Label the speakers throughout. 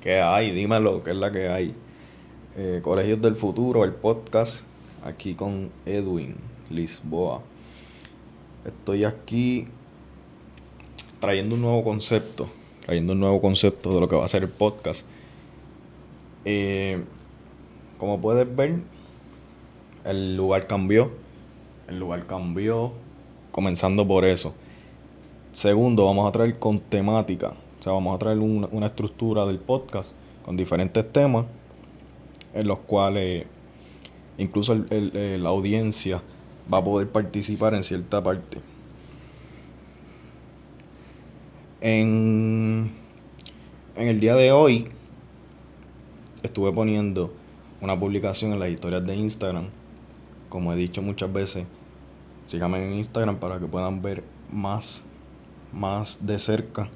Speaker 1: ¿Qué hay? Dímelo, ¿qué es la que hay? Eh, Colegios del Futuro, el podcast, aquí con Edwin Lisboa. Estoy aquí trayendo un nuevo concepto, trayendo un nuevo concepto de lo que va a ser el podcast. Eh, como puedes ver, el lugar cambió. El lugar cambió, comenzando por eso. Segundo, vamos a traer con temática o sea, vamos a traer una, estructura del podcast con diferentes temas en los cuales incluso la audiencia va a poder participar en cierta parte. En, en el día de hoy estuve poniendo una publicación en las historias de Instagram. Como he dicho muchas veces, síganme en Instagram para que puedan ver más, más de cerca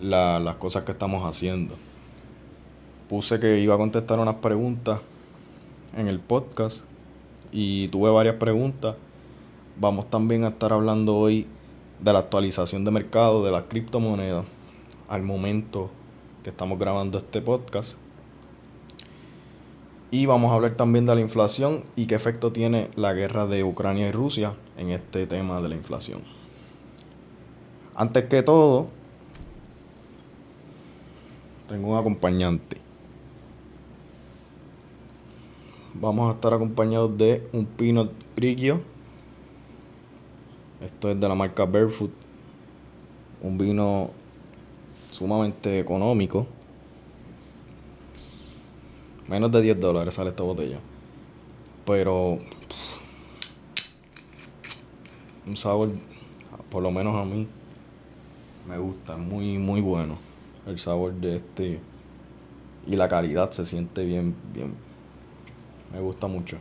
Speaker 1: las cosas que estamos haciendo. Puse que iba a contestar unas preguntas en el podcast y tuve varias preguntas. Vamos también a estar hablando hoy de la actualización de mercado de las criptomonedas al momento que estamos grabando este podcast. Y vamos a hablar también de la inflación y qué efecto tiene la guerra de Ucrania y Rusia en este tema de la inflación. Antes que todo, tengo un acompañante. Vamos a estar acompañados de un Pinot Grigio. Esto es de la marca Barefoot. Un vino sumamente económico. Menos de 10 dólares sale esta botella. Pero un sabor, por lo menos a mí, me gusta, muy, muy bueno el sabor de este y la calidad se siente bien, bien. Me gusta mucho.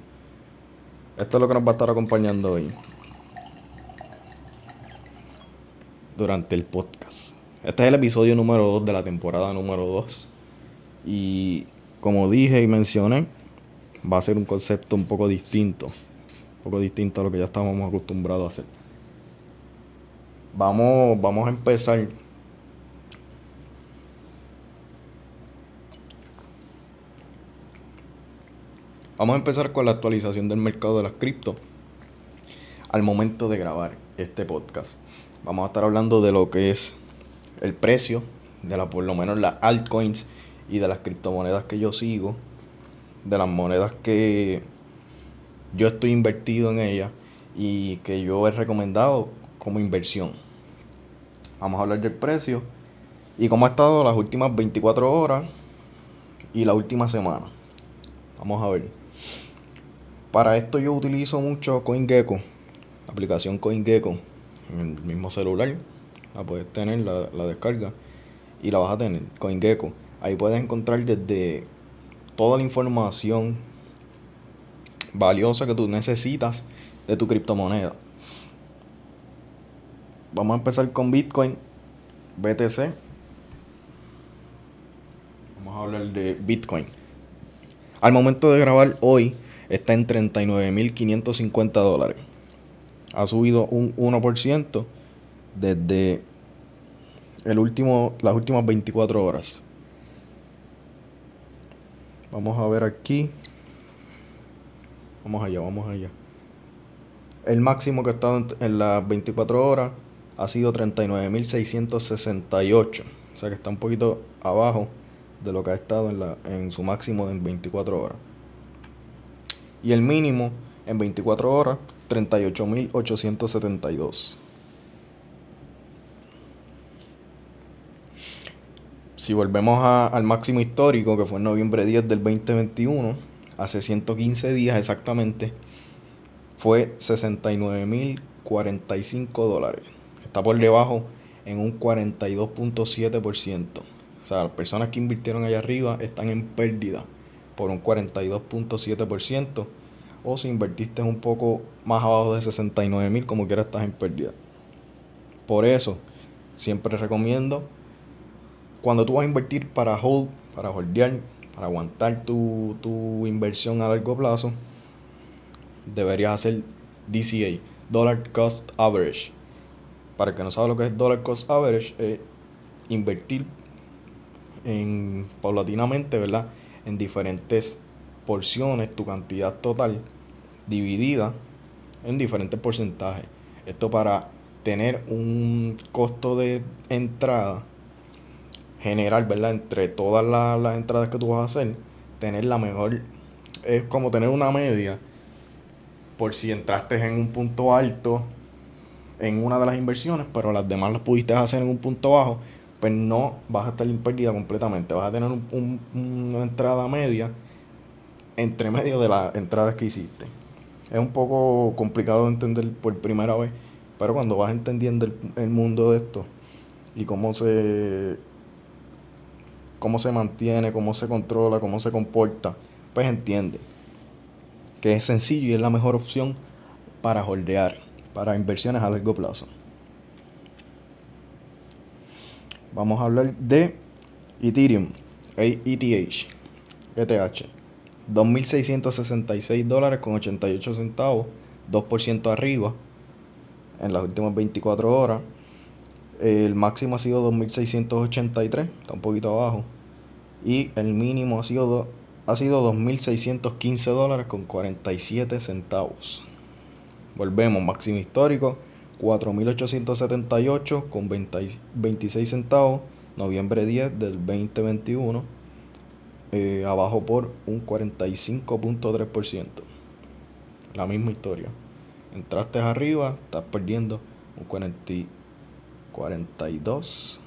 Speaker 1: Esto es lo que nos va a estar acompañando hoy. Durante el podcast. Este es el episodio número 2 de la temporada número 2. Y como dije y mencioné, va a ser un concepto un poco distinto. Un poco distinto a lo que ya estábamos acostumbrados a hacer. Vamos, vamos a empezar Vamos a empezar con la actualización del mercado de las cripto al momento de grabar este podcast. Vamos a estar hablando de lo que es el precio de la, por lo menos las altcoins y de las criptomonedas que yo sigo, de las monedas que yo estoy invertido en ellas y que yo he recomendado como inversión. Vamos a hablar del precio y cómo ha estado las últimas 24 horas y la última semana. Vamos a ver. Para esto yo utilizo mucho CoinGecko, la aplicación CoinGecko en el mismo celular. La puedes tener, la, la descarga y la vas a tener, CoinGecko. Ahí puedes encontrar desde toda la información valiosa que tú necesitas de tu criptomoneda. Vamos a empezar con Bitcoin, BTC. Vamos a hablar de Bitcoin. Al momento de grabar hoy, está en 39.550 dólares. Ha subido un 1% desde el último, las últimas 24 horas. Vamos a ver aquí. Vamos allá, vamos allá. El máximo que ha estado en las 24 horas ha sido 39.668. O sea que está un poquito abajo de lo que ha estado en, la, en su máximo en 24 horas y el mínimo en 24 horas 38.872. Si volvemos al máximo histórico, que fue en noviembre 10 del 2021, hace 115 días exactamente, fue 69.045 dólares. Está por debajo en un 42.7%. O sea, las personas que invirtieron allá arriba están en pérdida por un 42.7%. O si invertiste un poco más abajo de 69 mil, como quiera estás en pérdida. Por eso, siempre recomiendo, cuando tú vas a invertir para hold, para holdear, para aguantar tu, tu inversión a largo plazo, deberías hacer DCA, Dollar Cost Average. Para el que no sabe lo que es Dollar Cost Average, es invertir en, paulatinamente, ¿verdad? En diferentes porciones, tu cantidad total dividida en diferentes porcentajes. Esto para tener un costo de entrada general, ¿verdad? Entre todas las, entradas que tú vas a hacer, tener la mejor, es como tener una media por si entraste en un punto alto en una de las inversiones, pero las demás las pudiste hacer en un punto bajo, pues no vas a estar imperdida completamente. Vas a tener una entrada media entre medio de las entradas que hiciste. Es un poco complicado de entender por primera vez, pero cuando vas entendiendo el, mundo de esto y cómo se cómo se mantiene, cómo se controla, cómo se comporta, pues entiende que es sencillo y es la mejor opción para holdear, para inversiones a largo plazo. Vamos a hablar de Ethereum, ETH, ETH. 2.666 dólares con 88 centavos, 2% arriba en las últimas 24 horas. El máximo ha sido 2.683, está un poquito abajo. Y el mínimo ha sido, ha sido 2.615 dólares con 47 centavos. Volvemos, máximo histórico, 4.878 con 26 centavos, noviembre 10 del 2021 eh, abajo por un 45.3%. La misma historia. Entraste arriba, estás perdiendo un 40, 42,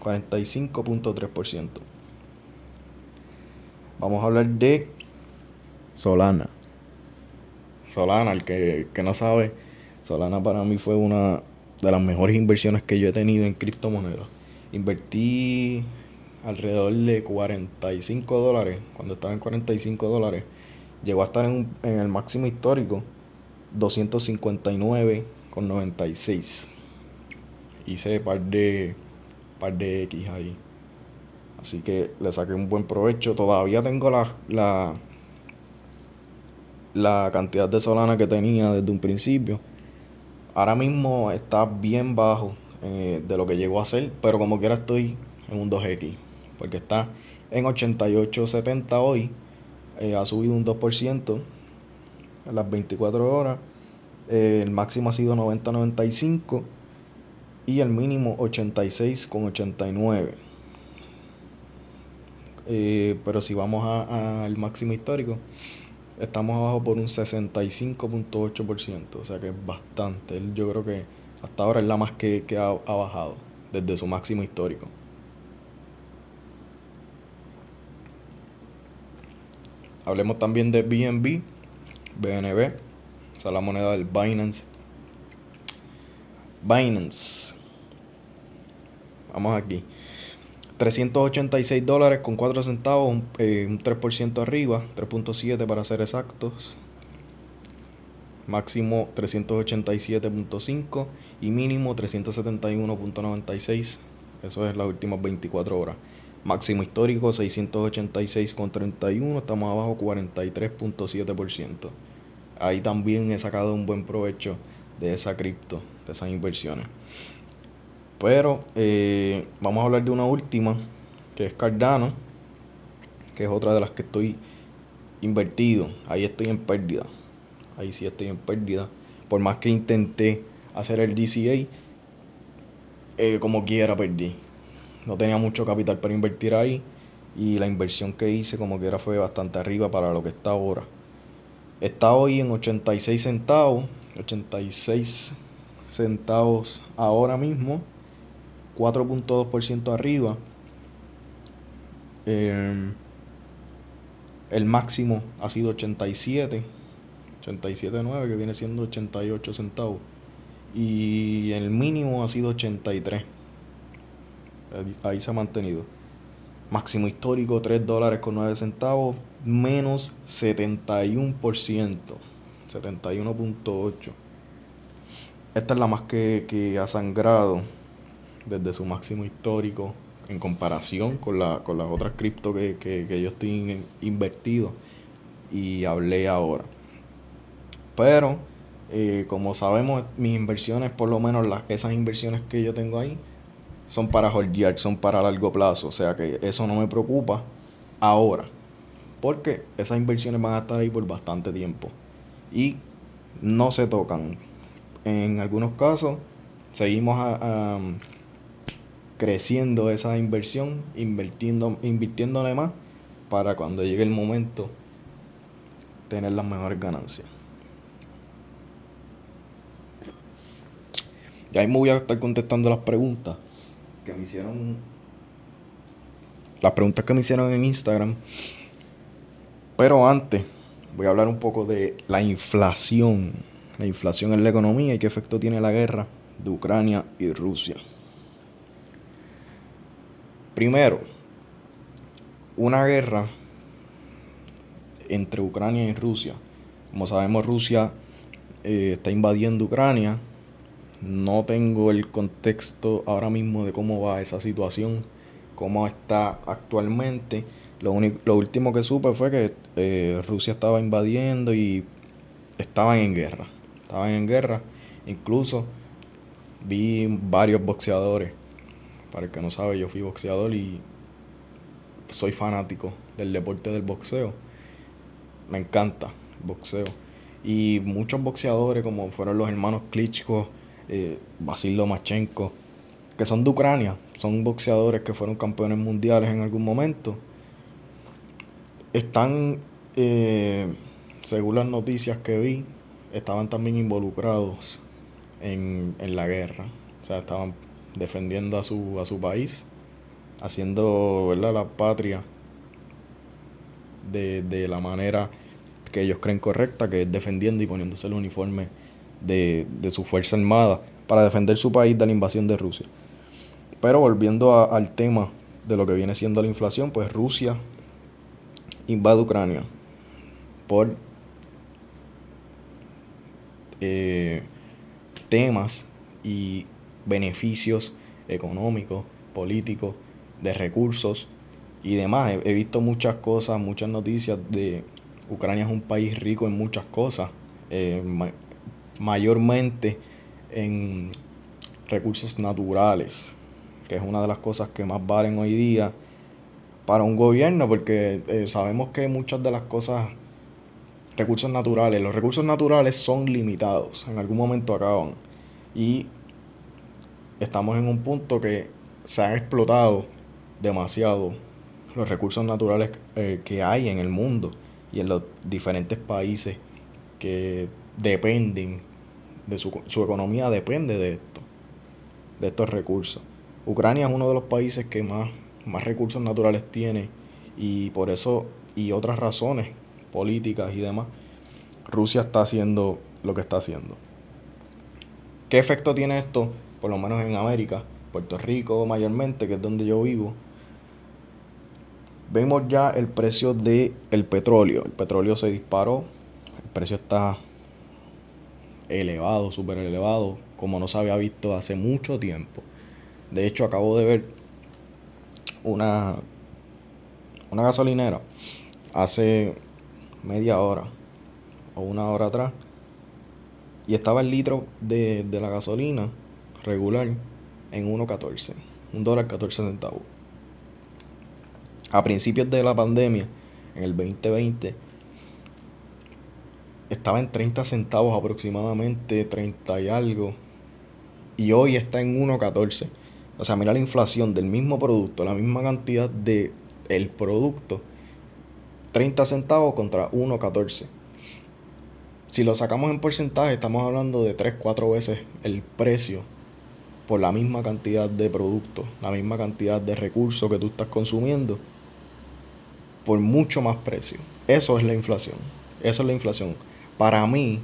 Speaker 1: 45.3%. Vamos a hablar de Solana. Solana, el que, que no sabe, Solana para mí fue una de las mejores inversiones que yo he tenido en criptomonedas. Invertí alrededor de 45 dólares, cuando estaba en 45 dólares, llegó a estar en, en el máximo histórico 259,96. Hice par de par de X ahí. Así que le saqué un buen provecho. Todavía tengo la, la, la cantidad de Solana que tenía desde un principio. Ahora mismo está bien bajo eh, de lo que llegó a ser, pero como quiera estoy en un 2X porque está en 88.70 hoy, eh, ha subido un 2% en las 24 horas, eh, el máximo ha sido 90.95 y el mínimo 86.89. Eh, pero si vamos al máximo histórico, estamos abajo por un 65.8%, o sea que es bastante. Yo creo que hasta ahora es la más que, ha bajado desde su máximo histórico. Hablemos también de BNB, BNB, o sea, la moneda del Binance. Binance. Vamos aquí. 386 dólares con 4 centavos, un, 3% eh, arriba, 3.7 para ser exactos. Máximo 387.5 y mínimo 371.96. Eso es las últimas 24 horas. Máximo histórico 686,31, estamos abajo 43.7%. Ahí también he sacado un buen provecho de esa cripto, de esas inversiones. Pero eh, vamos a hablar de una última, que es Cardano, que es otra de las que estoy invertido. Ahí estoy en pérdida. Ahí sí estoy en pérdida. Por más que intenté hacer el DCA, eh, como quiera perdí no tenía mucho capital para invertir ahí y la inversión que hice como que era fue bastante arriba para lo que está ahora. Está hoy en 86 centavos, 86 centavos ahora mismo, 4.2% arriba. Em, el máximo ha sido 87, 87.9 que viene siendo 88 centavos. Y el mínimo ha sido 83. Ahí se ha mantenido. Máximo histórico 3 dólares con 9 centavos, menos 71%, 71.8. Esta es la más que, ha sangrado desde su máximo histórico en comparación con, la, con las otras cripto que, que, yo estoy invertido y hablé ahora. Pero, eh, como sabemos, mis inversiones, por lo menos las, esas inversiones que yo tengo ahí, son para holdear, son para largo plazo. O sea que eso no me preocupa ahora. Porque esas inversiones van a estar ahí por bastante tiempo. Y no se tocan. En algunos casos, seguimos a, creciendo esa inversión, invirtiendo, invirtiéndole más para cuando llegue el momento tener las mejores ganancias. Y ahí me voy a estar contestando las preguntas que me hicieron. Las preguntas que me hicieron en Instagram. Pero antes, voy a hablar un poco de la inflación. La inflación en la economía y qué efecto tiene la guerra de Ucrania y Rusia. Primero, una guerra entre Ucrania y Rusia. Como sabemos, Rusia eh, está invadiendo Ucrania. No tengo el contexto ahora mismo de cómo va esa situación, cómo está actualmente. Lo, único, lo último que supe fue que eh, Rusia estaba invadiendo y estaban en guerra. Estaban en guerra. Incluso vi varios boxeadores. Para el que no sabe, yo fui boxeador y soy fanático del deporte del boxeo. Me encanta el boxeo. Y muchos boxeadores, como fueron los hermanos Klitschko, eh, Basil Lomachenko, que son de Ucrania, son boxeadores que fueron campeones mundiales en algún momento, están, eh, según las noticias que vi, estaban también involucrados en, en la guerra. O sea, estaban defendiendo a su, a su país, haciendo la patria de, de la manera que ellos creen correcta, que es defendiendo y poniéndose el uniforme de, de su fuerza armada para defender su país de la invasión de Rusia. Pero volviendo al tema de lo que viene siendo la inflación, pues Rusia invade Ucrania por eh, temas y beneficios económicos, políticos, de recursos y demás. He, visto muchas cosas, muchas noticias de Ucrania es un país rico en muchas cosas, eh, mayormente en recursos naturales, que es una de las cosas que más valen hoy día para un gobierno, porque eh, sabemos que muchas de las cosas, recursos naturales, los recursos naturales son limitados, en algún momento acaban. Y estamos en un punto que se han explotado demasiado los recursos naturales eh, que hay en el mundo y en los diferentes países que dependen de su, su economía depende de esto, de estos recursos. Ucrania es uno de los países que más más recursos naturales tiene y por eso y otras razones políticas y demás, Rusia está haciendo lo que está haciendo. ¿Qué efecto tiene esto? Por lo menos en América, Puerto Rico mayormente, que es donde yo vivo. Vemos ya el precio del el petróleo. El petróleo se disparó. El precio está elevado, súper elevado, como no se había visto hace mucho tiempo. De hecho, acabo de ver una, una gasolinera hace media hora o una hora atrás y estaba el litro de, la gasolina regular en 1.14, un dólar 14 centavos. A principios de la pandemia, en el 2020, estaba en 30 centavos aproximadamente, 30 y algo, y hoy está en 1.14. O sea, mira la inflación del mismo producto, la misma cantidad de el producto, 30 centavos contra 1.14. Si lo sacamos en porcentaje, estamos hablando de 3, 4 veces el precio por la misma cantidad de producto, la misma cantidad de recursos que tú estás consumiendo, por mucho más precio. Eso es la inflación. Eso es la inflación. Para mí,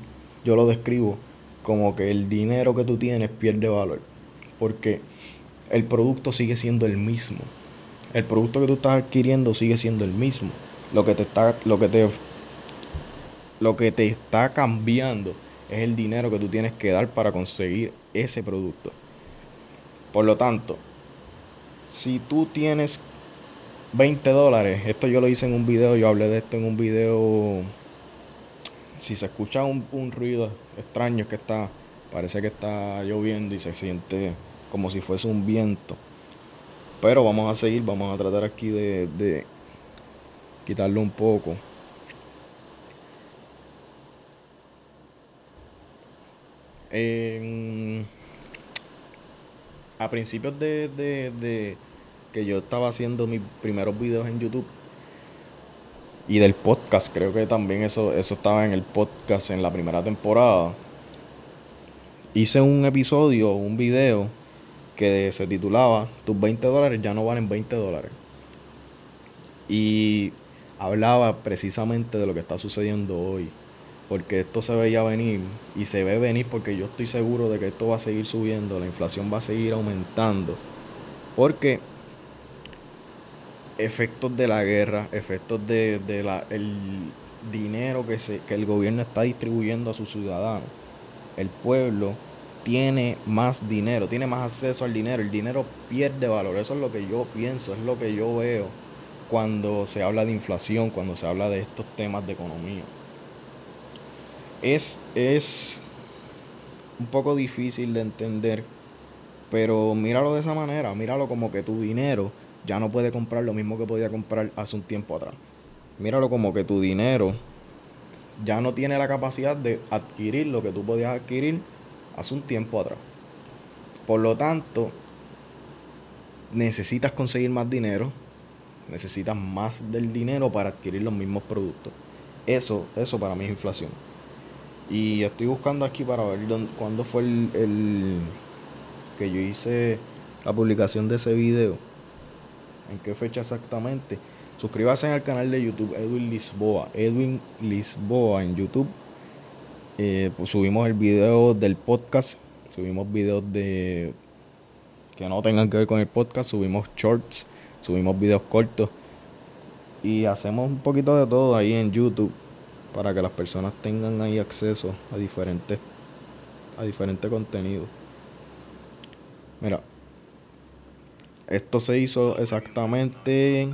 Speaker 1: yo lo describo como que el dinero que tú tienes pierde valor. Porque el producto sigue siendo el mismo. El producto que tú estás adquiriendo sigue siendo el mismo. Lo que te está, lo que te, lo que te está cambiando es el dinero que tú tienes que dar para conseguir ese producto. Por lo tanto, si tú tienes 20 dólares, esto yo lo hice en un video, yo hablé de esto en un video si se escucha un, un ruido extraño es que está, parece que está lloviendo y se siente como si fuese un viento. Pero vamos a seguir, vamos a tratar aquí de, de quitarlo un poco. A principios de, de, de, que yo estaba haciendo mis primeros videos en YouTube y del podcast, creo que también eso, eso estaba en el podcast en la primera temporada. Hice un episodio, un video que se titulaba Tus 20 dólares ya no valen 20 dólares. Y hablaba precisamente de lo que está sucediendo hoy porque esto se veía venir y se ve venir porque yo estoy seguro de que esto va a seguir subiendo, la inflación va a seguir aumentando, porque efectos de la guerra, efectos de, la, el dinero que, se, que el gobierno está distribuyendo a sus ciudadanos, el pueblo tiene más dinero, tiene más acceso al dinero, el dinero pierde valor, eso es lo que yo pienso, es lo que yo veo cuando se habla de inflación, cuando se habla de estos temas de economía es, es un poco difícil de entender, pero míralo de esa manera, míralo como que tu dinero ya no puede comprar lo mismo que podía comprar hace un tiempo atrás. Míralo como que tu dinero ya no tiene la capacidad de adquirir lo que tú podías adquirir hace un tiempo atrás. Por lo tanto, necesitas conseguir más dinero, necesitas más del dinero para adquirir los mismos productos. Eso, eso para mí es inflación. Y estoy buscando aquí para ver dónde, cuándo fue el, que yo hice la publicación de ese video. En qué fecha exactamente. Suscríbase al canal de YouTube Edwin Lisboa. Edwin Lisboa en YouTube. Eh, pues subimos el video del podcast. Subimos videos de que no tengan que ver con el podcast. Subimos shorts. Subimos videos cortos. Y hacemos un poquito de todo ahí en YouTube para que las personas tengan ahí acceso a diferentes a diferentes contenidos. Mira, esto se hizo exactamente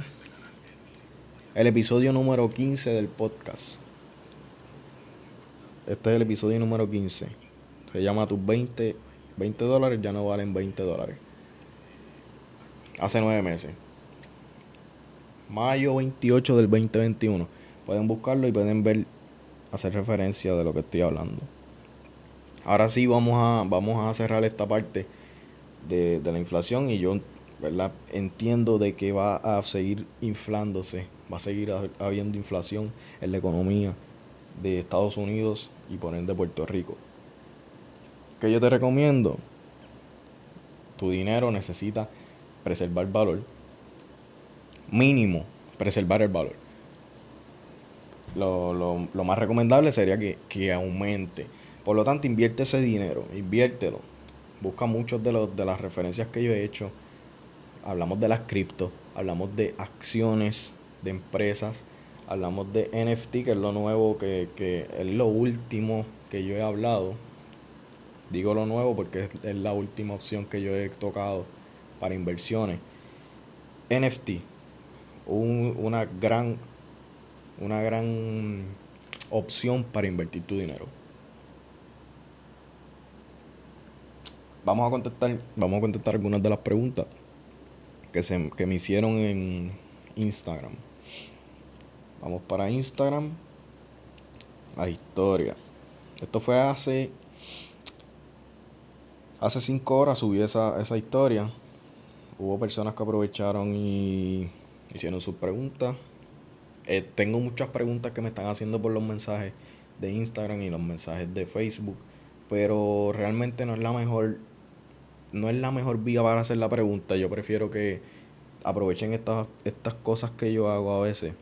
Speaker 1: el episodio número 15 del podcast. Este es el episodio número 15. Se llama tus 20, 20 dólares ya no valen 20 dólares. Hace nueve meses. Mayo 28 del 2021 Pueden buscarlo y pueden ver, hacer referencia de lo que estoy hablando. Ahora sí vamos a, vamos a cerrar esta parte de, la inflación y yo ¿verdad? entiendo de que va a seguir inflándose, va a seguir habiendo inflación en la economía de Estados Unidos y por ende Puerto Rico. ¿Qué yo te recomiendo? Tu dinero necesita preservar valor. Mínimo, preservar el valor lo, lo, lo más recomendable sería que, que, aumente. Por lo tanto, invierte ese dinero, inviértelo. Busca muchos de, los, de las referencias que yo he hecho. Hablamos de las cripto, hablamos de acciones de empresas, hablamos de NFT, que es lo nuevo, que, que es lo último que yo he hablado. Digo lo nuevo porque es, es la última opción que yo he tocado para inversiones. NFT, un, una gran una gran opción para invertir tu dinero. Vamos a contestar, vamos a contestar algunas de las preguntas que, se, que me hicieron en Instagram. Vamos para Instagram. La historia. Esto fue hace. Hace cinco horas subí esa, esa historia. Hubo personas que aprovecharon y hicieron sus preguntas. Eh, tengo muchas preguntas que me están haciendo por los mensajes de Instagram y los mensajes de Facebook, pero realmente no es la mejor no es la mejor vía para hacer la pregunta. Yo prefiero que aprovechen estas, estas cosas que yo hago a veces,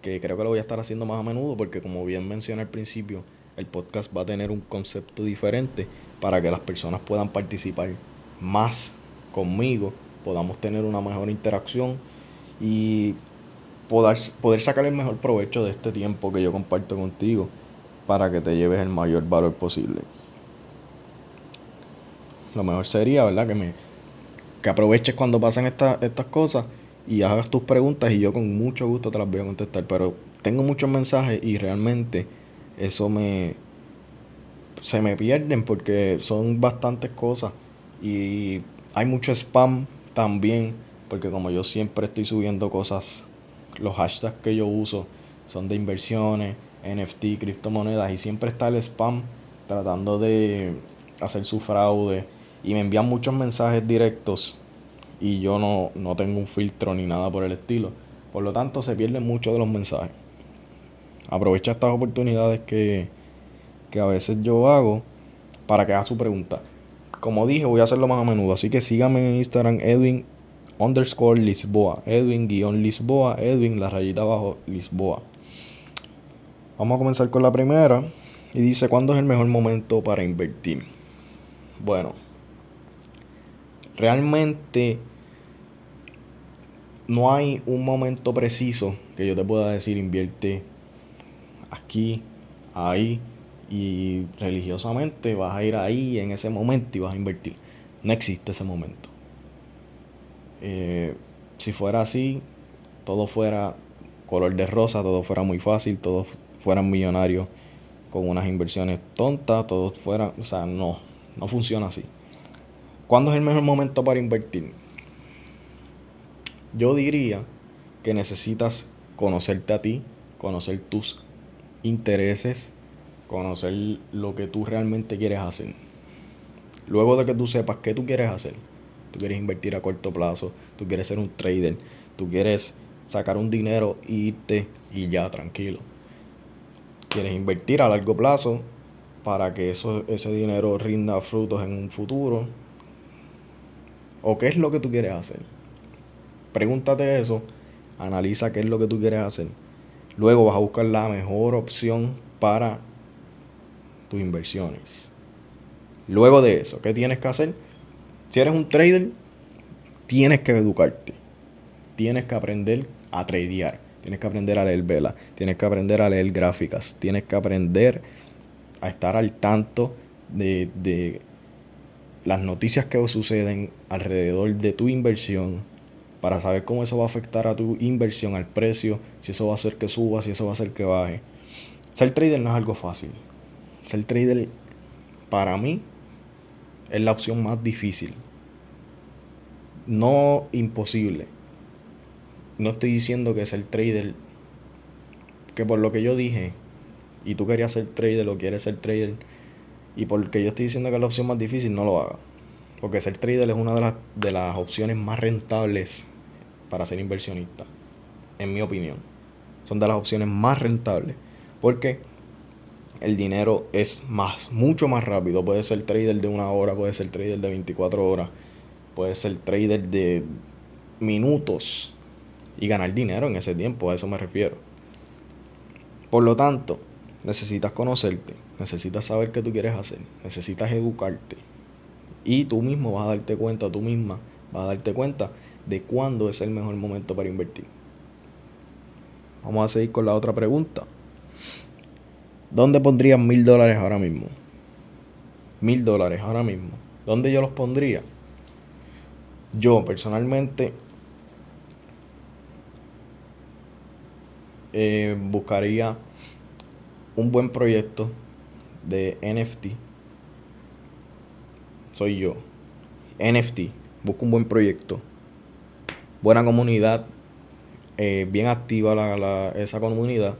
Speaker 1: que creo que lo voy a estar haciendo más a menudo, porque como bien mencioné al principio, el podcast va a tener un concepto diferente para que las personas puedan participar más conmigo, podamos tener una mejor interacción y poder, poder sacar el mejor provecho de este tiempo que yo comparto contigo para que te lleves el mayor valor posible. Lo mejor sería, ¿verdad? Que me que aproveches cuando pasan estas estas cosas y hagas tus preguntas y yo con mucho gusto te las voy a contestar. Pero tengo muchos mensajes y realmente eso me se me pierden porque son bastantes cosas y hay mucho spam también porque como yo siempre estoy subiendo cosas los hashtags que yo uso son de inversiones NFT criptomonedas y siempre está el spam tratando de hacer su fraude y me envían muchos mensajes directos y yo no, no tengo un filtro ni nada por el estilo por lo tanto se pierden muchos de los mensajes aprovecha estas oportunidades que, a veces yo hago para que haga su pregunta. Como dije, voy a hacerlo más a menudo, así que síganme en Instagram, Edwin underscore Lisboa, Edwin guion Lisboa, Edwin la rayita abajo Lisboa. Vamos a comenzar con la primera y dice, ¿cuándo es el mejor momento para invertir? Bueno, realmente no hay un momento preciso que yo te pueda decir invierte aquí, ahí, y religiosamente vas a ir ahí en ese momento y vas a invertir. No existe ese momento. Eh, si fuera así, todo fuera color de rosa, todo fuera muy fácil, todos fueran millonarios con unas inversiones tontas, todos fueran, o sea, no, no funciona así. ¿Cuándo es el mejor momento para invertir? Yo diría que necesitas conocerte a ti, conocer tus intereses, conocer lo que tú realmente quieres hacer. Luego de que tú sepas qué tú quieres hacer, tú quieres invertir a corto plazo, tú quieres ser un trader, tú quieres sacar un dinero e irte y ya tranquilo. Quieres invertir a largo plazo para que eso, ese dinero rinda frutos en un futuro. ¿O qué es lo que tú quieres hacer? Pregúntate eso, analiza qué es lo que tú quieres hacer Luego vas a buscar la mejor opción para tus inversiones. Luego de eso, ¿qué tienes que hacer? Si eres un trader, tienes que educarte. Tienes que aprender a tradear. Tienes que aprender a leer vela. Tienes que aprender a leer gráficas. Tienes que aprender a estar al tanto de las noticias que suceden alrededor de tu inversión para saber cómo eso va a afectar a tu inversión, al precio, si eso va a hacer que suba, si eso va a hacer que baje. Ser trader no es algo fácil. Ser trader, para mí, es la opción más difícil. No imposible. No estoy diciendo que ser trader, que por lo que yo dije, y tú querías ser trader o quieres ser trader, y porque yo estoy diciendo que es la opción más difícil, no lo haga. Porque ser trader es una de las, de las opciones más rentables para ser inversionista, en mi opinión. Son de las opciones más rentables. Porque el dinero es más, mucho más rápido. Puede ser trader de una hora, puede ser trader de 24 horas, puede ser trader de minutos y ganar dinero en ese tiempo, a eso me refiero. Por lo tanto, necesitas conocerte, necesitas saber qué tú quieres hacer, necesitas educarte. Y tú mismo vas a darte cuenta, tú misma vas a darte cuenta de cuándo es el mejor momento para invertir. Vamos a seguir con la otra pregunta. ¿Dónde pondrías mil dólares ahora mismo? Mil dólares ahora mismo. ¿Dónde yo los pondría? Yo personalmente eh, buscaría un buen proyecto de NFT. Soy yo. NFT. Busco un buen proyecto buena comunidad, eh, bien activa la, esa comunidad,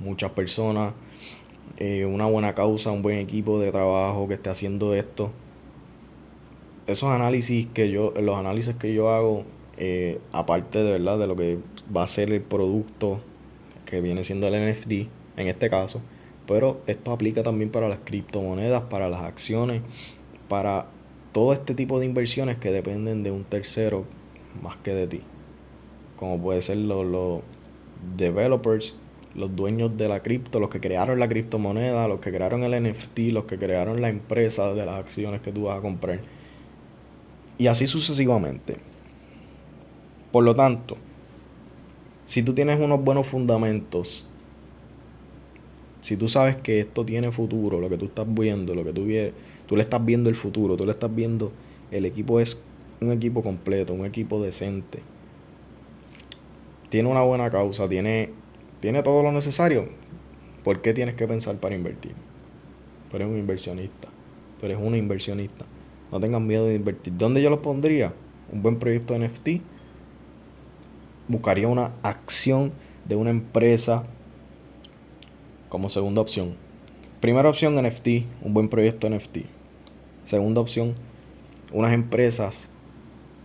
Speaker 1: muchas personas, eh, una buena causa, un buen equipo de trabajo que esté haciendo esto. Esos análisis que yo, los análisis que yo hago, eh, aparte de verdad de lo que va a ser el producto que viene siendo el NFT en este caso, pero esto aplica también para las criptomonedas, para las acciones, para todo este tipo de inversiones que dependen de un tercero más que de ti. Como puede ser los, developers, los dueños de la cripto, los que crearon la criptomoneda, los que crearon el NFT, los que crearon la empresa de las acciones que tú vas a comprar. Y así sucesivamente. Por lo tanto, si tú tienes unos buenos fundamentos, si tú sabes que esto tiene futuro, lo que tú estás viendo, lo que tú, tú le estás viendo el futuro, tú le estás viendo, el equipo es un equipo completo, un equipo decente. Tiene una buena causa, tiene tiene todo lo necesario, ¿por qué tienes que pensar para invertir? Tú eres un inversionista. Tú eres una inversionista. No tengas miedo de invertir. ¿Dónde yo lo pondría? Un buen proyecto NFT. Buscaría una acción de una empresa como segunda opción. Primera opción NFT, un buen proyecto NFT. Segunda opción, unas empresas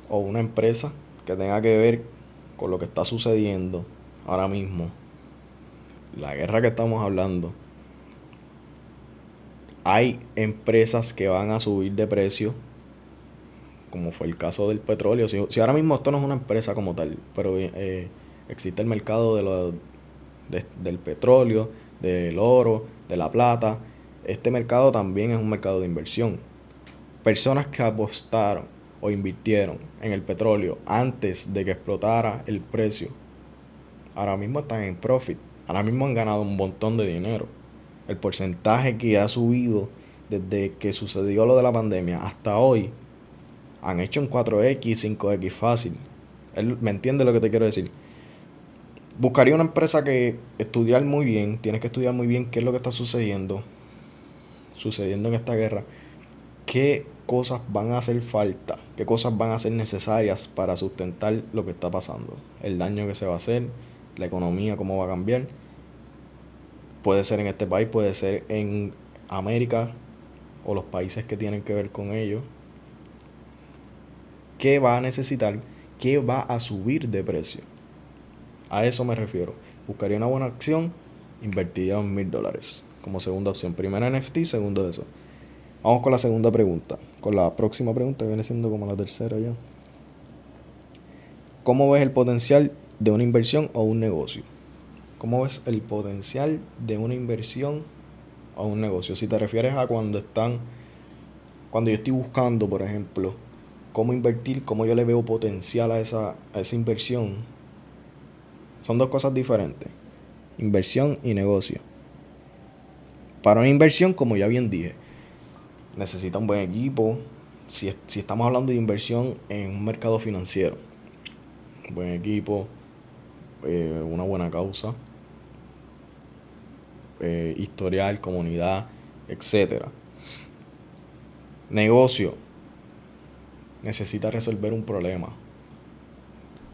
Speaker 1: o una empresa que tenga que ver con lo que está sucediendo ahora mismo. La guerra que estamos hablando. Hay empresas que van a subir de precio, como fue el caso del petróleo. Si, ahora mismo esto no es una empresa como tal, pero eh, existe el mercado de lo, del petróleo, del oro, de la plata. Este mercado también es un mercado de inversión. Personas que apostaron o invirtieron en el petróleo antes de que explotara el precio, ahora mismo están en profit. Ahora mismo han ganado un montón de dinero. El porcentaje que ha subido desde que sucedió lo de la pandemia hasta hoy, han hecho un 4X, 5X fácil. Él, ¿Me entiende lo que te quiero decir? Buscaría una empresa que estudiar muy bien, tienes que estudiar muy bien qué es lo que está sucediendo, sucediendo en esta guerra, qué cosas van a hacer falta, qué cosas van a ser necesarias para sustentar lo que está pasando, el daño que se va a hacer, la economía, cómo va a cambiar. Puede ser en este país, puede ser en América o los países que tienen que ver con ello. ¿Qué va a necesitar? ¿Qué va a subir de precio? A eso me refiero. Buscaría una buena acción, invertiría mil dólares como segunda opción. Primera NFT, segundo eso. Vamos con la segunda pregunta. Con la próxima pregunta, viene siendo como la tercera ya. ¿Cómo ves el potencial de una inversión o un negocio? ¿Cómo ves el potencial de una inversión o un negocio? Si te refieres a cuando están, cuando yo estoy buscando, por ejemplo, cómo invertir, cómo yo le veo potencial a esa, a esa inversión, son dos cosas diferentes. Inversión y negocio. Para una inversión, como ya bien dije, necesita un buen equipo. Si, estamos hablando de inversión en un mercado financiero, buen equipo, eh, una buena causa, eh, historial, comunidad, etc. Negocio necesita resolver un problema.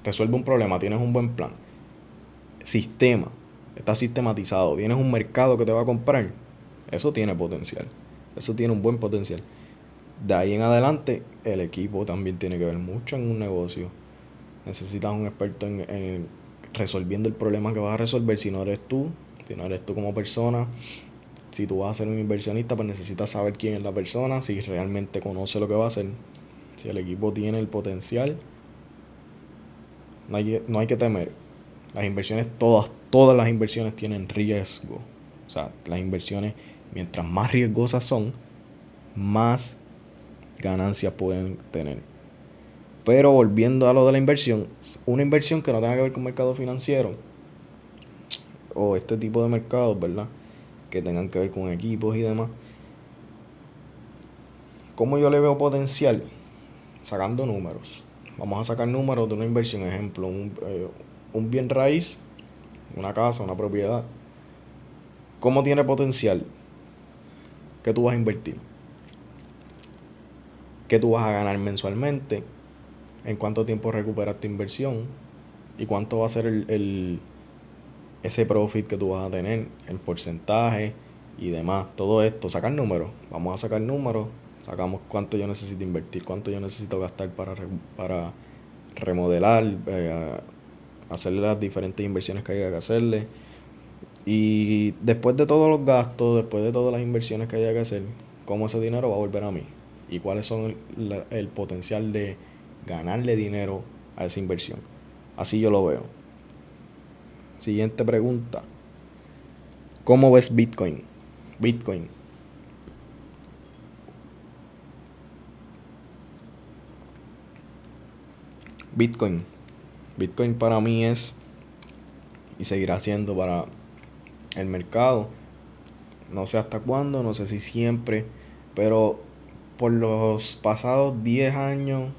Speaker 1: Resuelve un problema, tienes un buen plan. Sistema, está sistematizado, tienes un mercado que te va a comprar. Eso tiene potencial. Eso tiene un buen potencial. De ahí en adelante, el equipo también tiene que ver mucho en un negocio. Necesitas un experto en, resolviendo el problema que vas a resolver si no eres tú, si no eres tú como persona. Si tú vas a ser un inversionista, pues necesitas saber quién es la persona, si realmente conoce lo que va a hacer, si el equipo tiene el potencial. No hay, no hay que temer. Las inversiones, todas, todas las inversiones tienen riesgo. O sea, las inversiones mientras más riesgosas son, más ganancias pueden tener. Pero volviendo a lo de la inversión, una inversión que no tenga que ver con mercado financiero o este tipo de mercados, ¿verdad? Que tengan que ver con equipos y demás. ¿Cómo yo le veo potencial? Sacando números. Vamos a sacar números de una inversión. Ejemplo, un, eh, un bien raíz, una casa, una propiedad. ¿Cómo tiene potencial? ¿Qué tú vas a invertir? ¿Qué tú vas a ganar mensualmente? ¿En cuánto tiempo recuperas tu inversión? ¿Y cuánto va a ser el, ese profit que tú vas a tener? El porcentaje y demás. Todo esto, sacar números. Vamos a sacar números. Sacamos cuánto yo necesito invertir, cuánto yo necesito gastar para, para remodelar, eh, hacerle las diferentes inversiones que haya que hacerle y después de todos los gastos, después de todas las inversiones que haya que hacer, ¿cómo ese dinero va a volver a mí? ¿Y cuáles son el, potencial de ganarle dinero a esa inversión? Así yo lo veo. Siguiente pregunta. ¿Cómo ves Bitcoin? Bitcoin. Bitcoin. Bitcoin para mí es y seguirá siendo para el mercado. No sé hasta cuándo, no sé si siempre, pero por los pasados 10 años,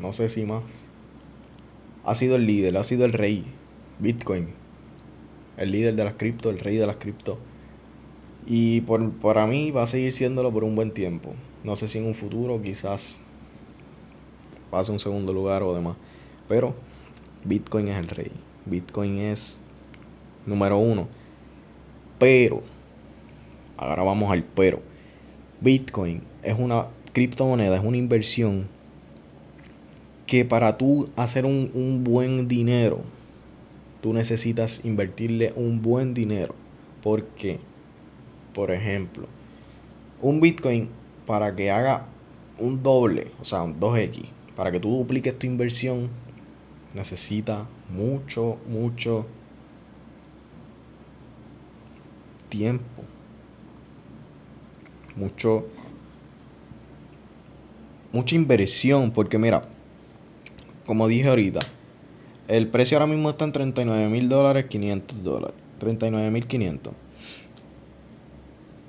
Speaker 1: no sé si más, ha sido el líder, ha sido el rey. Bitcoin. El líder de las cripto, el rey de las cripto. Y por, para mí va a seguir siéndolo por un buen tiempo. No sé si en un futuro quizás pase un segundo lugar o demás. Pero Bitcoin es el rey. Bitcoin es número uno. Pero, ahora vamos al pero. Bitcoin es una criptomoneda, es una inversión que para tú hacer un, un buen dinero, tú necesitas invertirle un buen dinero. Porque, por ejemplo, un Bitcoin para que haga un doble, o sea, un 2X, para que tú dupliques tu inversión, necesita mucho, mucho tiempo. Mucho. Mucha inversión. Porque mira, como dije ahorita, el precio ahora mismo está en 39 mil dólares, 500 dólares. 39 mil 500.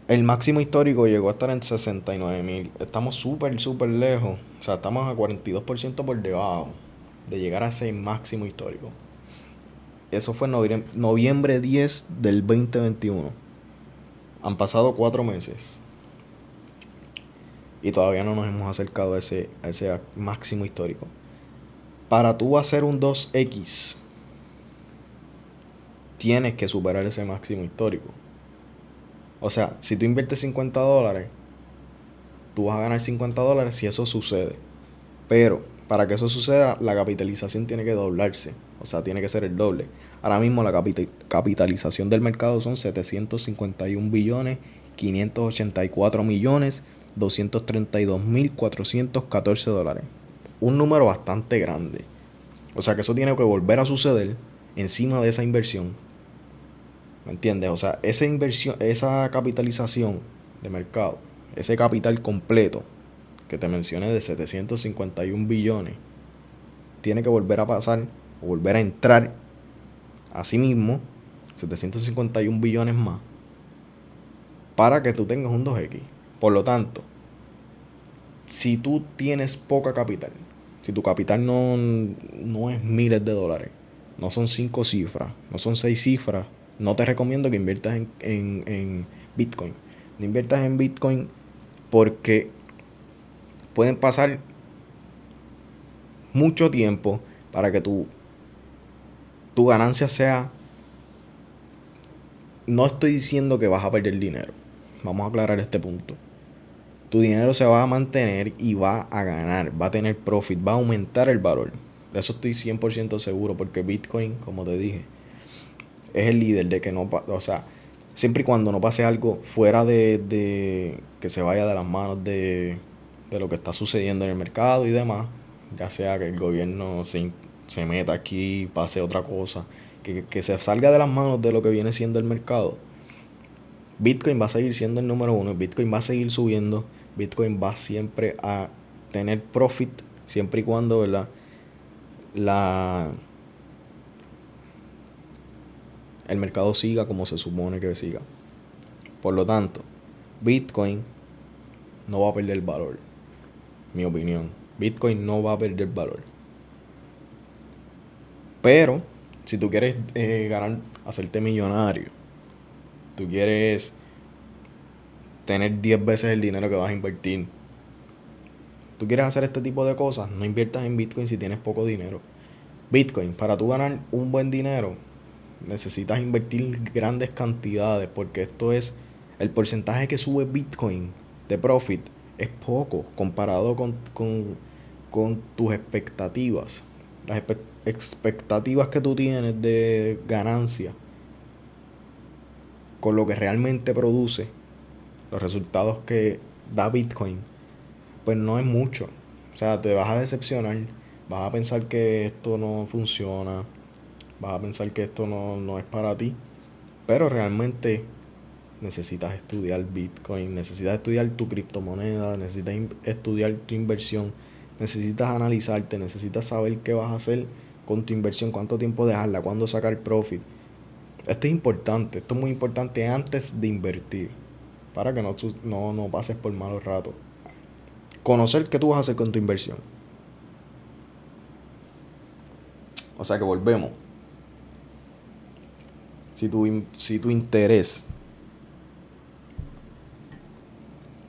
Speaker 1: El máximo histórico llegó a estar en 69 mil. Estamos súper, súper lejos. O sea, estamos a 42% por debajo de llegar a ese máximo histórico. Eso fue en noviembre 10 del 2021. Han pasado cuatro meses. Y todavía no nos hemos acercado a ese, a ese máximo histórico. Para tú hacer un 2X, tienes que superar ese máximo histórico. O sea, si tú inviertes 50 dólares, tú vas a ganar 50 dólares si eso sucede. Pero para que eso suceda, la capitalización tiene que doblarse. O sea, tiene que ser el doble. Ahora mismo la capitalización del mercado son 751 billones, 584 millones, 232 mil 414 dólares. Un número bastante grande. O sea que eso tiene que volver a suceder encima de esa inversión. ¿Me entiendes? O sea, esa inversión, esa capitalización de mercado, ese capital completo que te mencioné de 751 billones, tiene que volver a pasar volver a entrar a sí mismo 751 billones más para que tú tengas un 2X. Por lo tanto, si tú tienes poca capital, tu capital no, no es miles de dólares, no son cinco cifras, no son seis cifras, no te recomiendo que inviertas en, en, en Bitcoin. No inviertas en Bitcoin porque pueden pasar mucho tiempo para que tu, tu ganancia sea... No estoy diciendo que vas a perder dinero. Vamos a aclarar este punto. Tu dinero se va a mantener y va a ganar, va a tener profit, va a aumentar el valor. De eso estoy 100% seguro porque Bitcoin, como te dije, es el líder de que no... O sea, siempre y cuando no pase algo fuera de, de que se vaya de las manos de, de lo que está sucediendo en el mercado y demás, ya sea que el gobierno se, se meta aquí, pase otra cosa, que, que se salga de las manos de lo que viene siendo el mercado, Bitcoin va a seguir siendo el número uno, Bitcoin va a seguir subiendo, Bitcoin va siempre a tener profit, siempre y cuando. La, el mercado siga como se supone que siga. Por lo tanto, Bitcoin no va a perder valor mi opinión. Bitcoin no va a perder valor. Pero, si tú quieres eh, ganar, hacerte millonario, tú quieres tener 10 veces el dinero que vas a invertir, tú quieres hacer este tipo de cosas, no inviertas en Bitcoin si tienes poco dinero. Bitcoin, para tú ganar un buen dinero, necesitas invertir grandes cantidades porque esto es el porcentaje que sube Bitcoin de profit es poco comparado con, tus expectativas. Las expectativas que tú tienes de ganancia con lo que realmente produce, los resultados que da Bitcoin, pues no es mucho. O sea, te vas a decepcionar, vas a pensar que esto no funciona, vas a pensar que esto no, no es para ti, pero realmente necesitas estudiar Bitcoin, necesitas estudiar tu criptomoneda, necesitas estudiar tu inversión, necesitas analizarte, necesitas saber qué vas a hacer con tu inversión, cuánto tiempo dejarla, cuándo sacar profit. Esto es importante, esto es muy importante antes de invertir, para que no, no, no pases por malos ratos. Conocer qué tú vas a hacer con tu inversión. O sea que volvemos. Si tu, si tu interés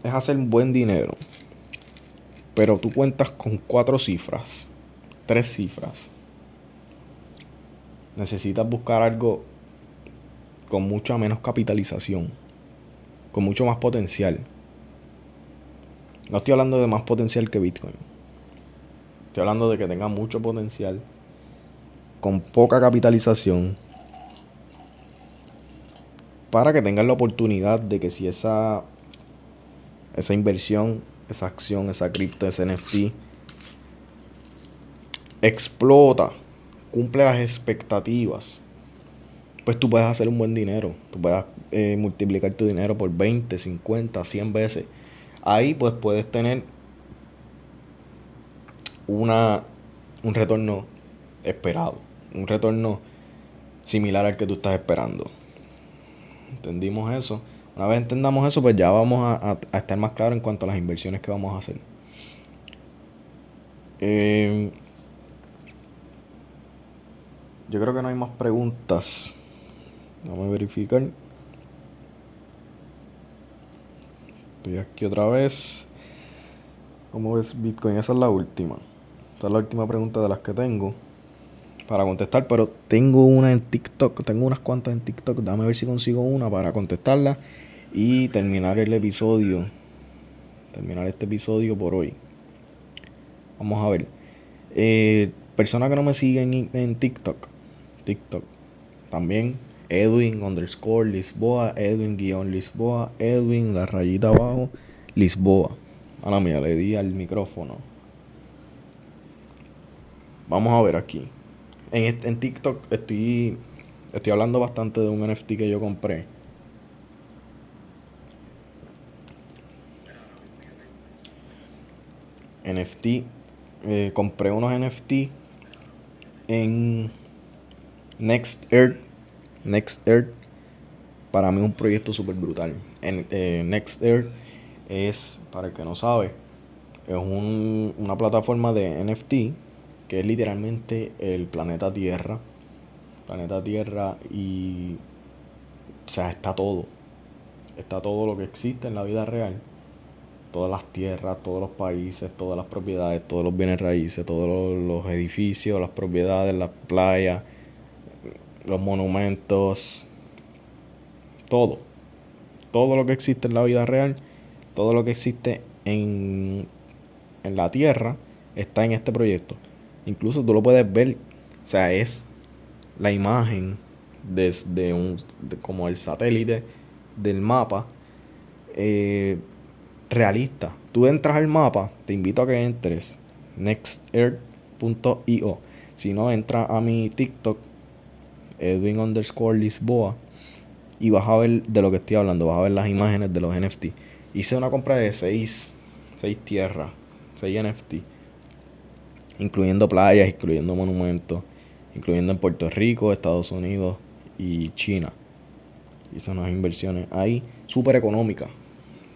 Speaker 1: es hacer buen dinero, pero tú cuentas con cuatro cifras, tres cifras, necesitas buscar algo con mucha menos capitalización, con mucho más potencial. No estoy hablando de más potencial que Bitcoin. Estoy hablando de que tenga mucho potencial, con poca capitalización, para que tengan la oportunidad de que si esa, esa inversión, esa acción, esa cripto, ese NFT explota, cumple las expectativas, pues tú puedes hacer un buen dinero. Tú puedes eh, multiplicar tu dinero por 20, 50, 100 veces. Ahí pues puedes tener una, un retorno esperado. Un retorno similar al que tú estás esperando. ¿Entendimos eso? Una vez entendamos eso, pues ya vamos a, estar más claros en cuanto a las inversiones que vamos a hacer. Eh, yo creo que no hay más preguntas. Vamos a verificar. Estoy aquí otra vez. ¿Cómo ves Bitcoin? Esa es la última. Esta es la última pregunta de las que tengo para contestar, pero tengo una en TikTok. Tengo unas cuantas en TikTok. Dame a ver si consigo una para contestarla y terminar el episodio. Terminar este episodio por hoy. Vamos a ver. Eh, persona que no me sigue en, en TikTok. TikTok. También Edwin underscore Lisboa, Edwin guion Lisboa, Edwin la rayita abajo, Lisboa. A la mía, le di al micrófono. Vamos a ver aquí. En, en TikTok estoy, estoy hablando bastante de un NFT que yo compré. NFT. Eh, compré unos NFT en Next Earth Next Earth para mí es un proyecto súper brutal. En, eh, Next Earth es, para el que no sabe, es una plataforma de NFT que es literalmente el planeta Tierra. Planeta Tierra y... O sea, está todo. Está todo lo que existe en la vida real. Todas las tierras, todos los países, todas las propiedades, todos los bienes raíces, todos los edificios, las propiedades, las playas los monumentos, todo. Todo lo que existe en la vida real, todo lo que existe en, en la Tierra, está en este proyecto. Incluso tú lo puedes ver, o sea, es la imagen desde un, como el satélite del mapa eh, realista. Tú entras al mapa, te invito a que entres nextearth.io. Si no, entra a mi TikTok Edwin underscore Lisboa. Y vas a ver de lo que estoy hablando, vas a ver las imágenes de los NFT. Hice una compra de 6 tierras, 6 NFT. Incluyendo playas, incluyendo monumentos, incluyendo en Puerto Rico, Estados Unidos y China. Hice unas inversiones ahí súper económicas.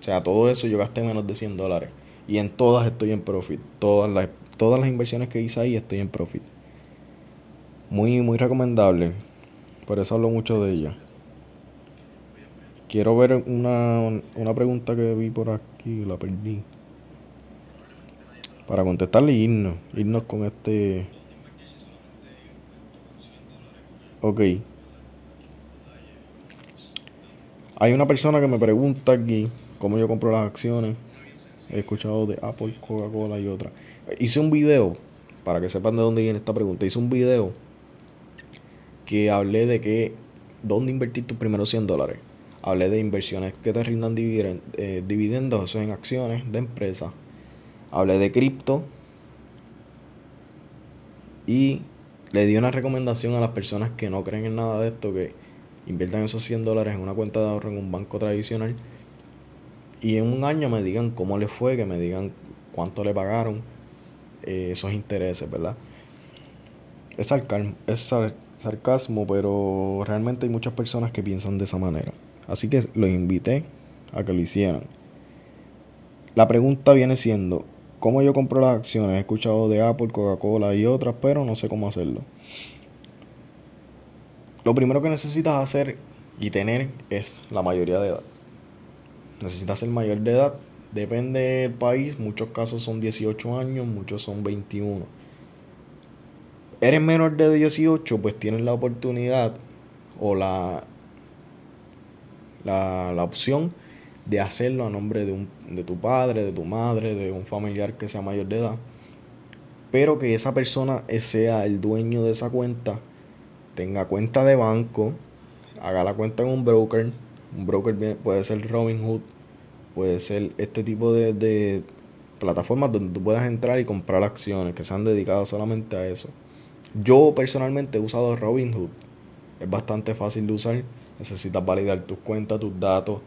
Speaker 1: O sea, todo eso yo gasté menos de 100 dólares. Y en todas estoy en profit. Todas las, todas las inversiones que hice ahí estoy en profit. Muy, muy recomendable. Por eso hablo mucho de ella. Quiero ver una, una pregunta que vi por aquí, la perdí. Para contestarle y irnos. Irnos con este. Ok. Hay una persona que me pregunta aquí cómo yo compro las acciones. He escuchado de Apple, Coca-Cola y otra. Hice un video, para que sepan de dónde viene esta pregunta. Hice un video que hablé de que dónde invertir tus primeros 100 dólares. Hablé de inversiones que te rindan eh, dividendos, eso en acciones de empresas. Hablé de cripto. Y le di una recomendación a las personas que no creen en nada de esto, que inviertan esos 100 dólares en una cuenta de ahorro en un banco tradicional. Y en un año me digan cómo les fue, que me digan cuánto le pagaron eh, esos intereses, ¿verdad? Es, es, sarcasmo, pero realmente hay muchas personas que piensan de esa manera. Así que los invité a que lo hicieran. La pregunta viene siendo, ¿Cómo yo compro las acciones? He escuchado de Apple, Coca-Cola y otras, pero no sé cómo hacerlo. Lo primero que necesitas hacer y tener es la mayoría de edad. Necesitas ser mayor de edad. Depende del país. Muchos casos son 18 años, muchos son 21. Eres menor de 18, pues tienes la oportunidad o la, la, la opción de hacerlo a nombre de, un, de tu padre, de tu madre, de un familiar que sea mayor de edad. Pero que esa persona sea el dueño de esa cuenta, tenga cuenta de banco, haga la cuenta en un broker. Un broker puede ser Robinhood, puede ser este tipo de, de plataformas donde tú puedas entrar y comprar acciones que sean dedicadas solamente a eso. Yo personalmente he usado Robinhood. Es bastante fácil de usar. Necesitas validar tus cuentas, tus datos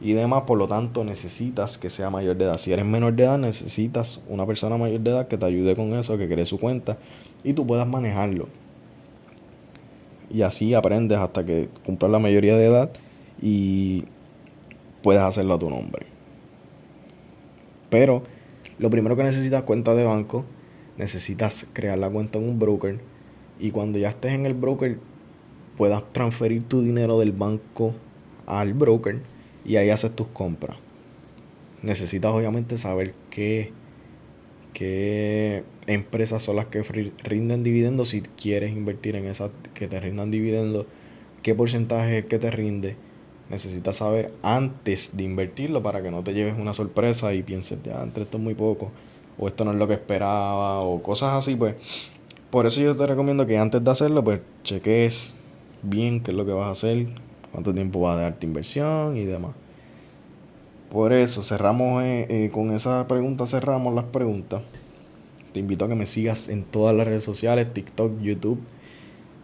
Speaker 1: y demás. Por lo tanto, necesitas que sea mayor de edad. Si eres menor de edad, necesitas una persona mayor de edad que te ayude con eso, que cree su cuenta y tú puedas manejarlo. Y así aprendes hasta que cumplas la mayoría de edad y puedes hacerlo a tu nombre. Pero lo primero que necesitas es cuenta de banco. Necesitas crear la cuenta en un broker. Y cuando ya estés en el broker, puedas transferir tu dinero del banco al broker y ahí haces tus compras. Necesitas obviamente saber qué, qué empresas son las que rinden dividendos si quieres invertir en esas que te rindan dividendos, qué porcentaje es el que te rinde. Necesitas saber antes de invertirlo para que no te lleves una sorpresa y pienses, ya, entre esto es muy poco, o esto no es lo que esperaba, o cosas así, pues. Por eso yo te recomiendo que antes de hacerlo, pues cheques bien qué es lo que vas a hacer, cuánto tiempo va a darte inversión y demás. Por eso cerramos eh, eh, con esa pregunta, cerramos las preguntas. Te invito a que me sigas en todas las redes sociales, TikTok, YouTube,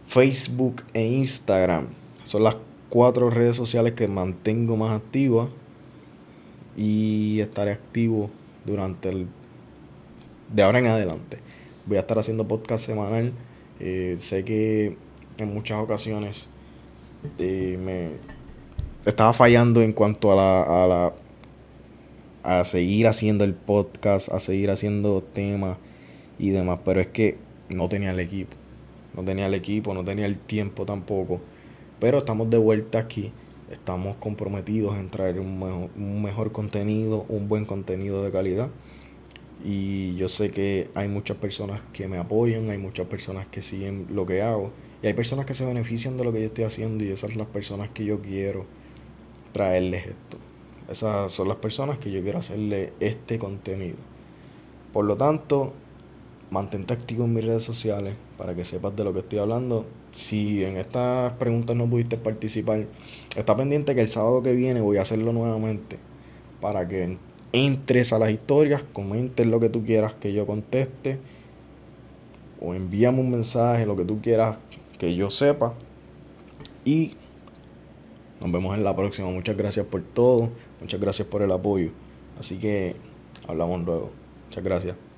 Speaker 1: Facebook e Instagram. Son las cuatro redes sociales que mantengo más activas y estaré activo durante el de ahora en adelante. Voy a estar haciendo podcast semanal. Eh, sé que en muchas ocasiones este, me estaba fallando en cuanto a la, a la a seguir haciendo el podcast, a seguir haciendo temas y demás, pero es que no tenía el equipo. No tenía el equipo, no tenía el tiempo tampoco. Pero estamos de vuelta aquí. Estamos comprometidos en traer un mejor, un mejor contenido, un buen contenido de calidad. Y yo sé que hay muchas personas que me apoyan, hay muchas personas que siguen lo que hago. Y hay personas que se benefician de lo que yo estoy haciendo y esas son las personas que yo quiero traerles esto. Esas son las personas que yo quiero hacerle este contenido. Por lo tanto, mantente activo en mis redes sociales para que sepas de lo que estoy hablando. Si en estas preguntas no pudiste participar, está pendiente que el sábado que viene voy a hacerlo nuevamente para que entres a las historias, comentes lo que tú quieras que yo conteste o envíame un mensaje, lo que tú quieras que yo sepa. Y nos vemos en la próxima. Muchas gracias por todo. Muchas gracias por el apoyo. Así que hablamos luego. Muchas gracias.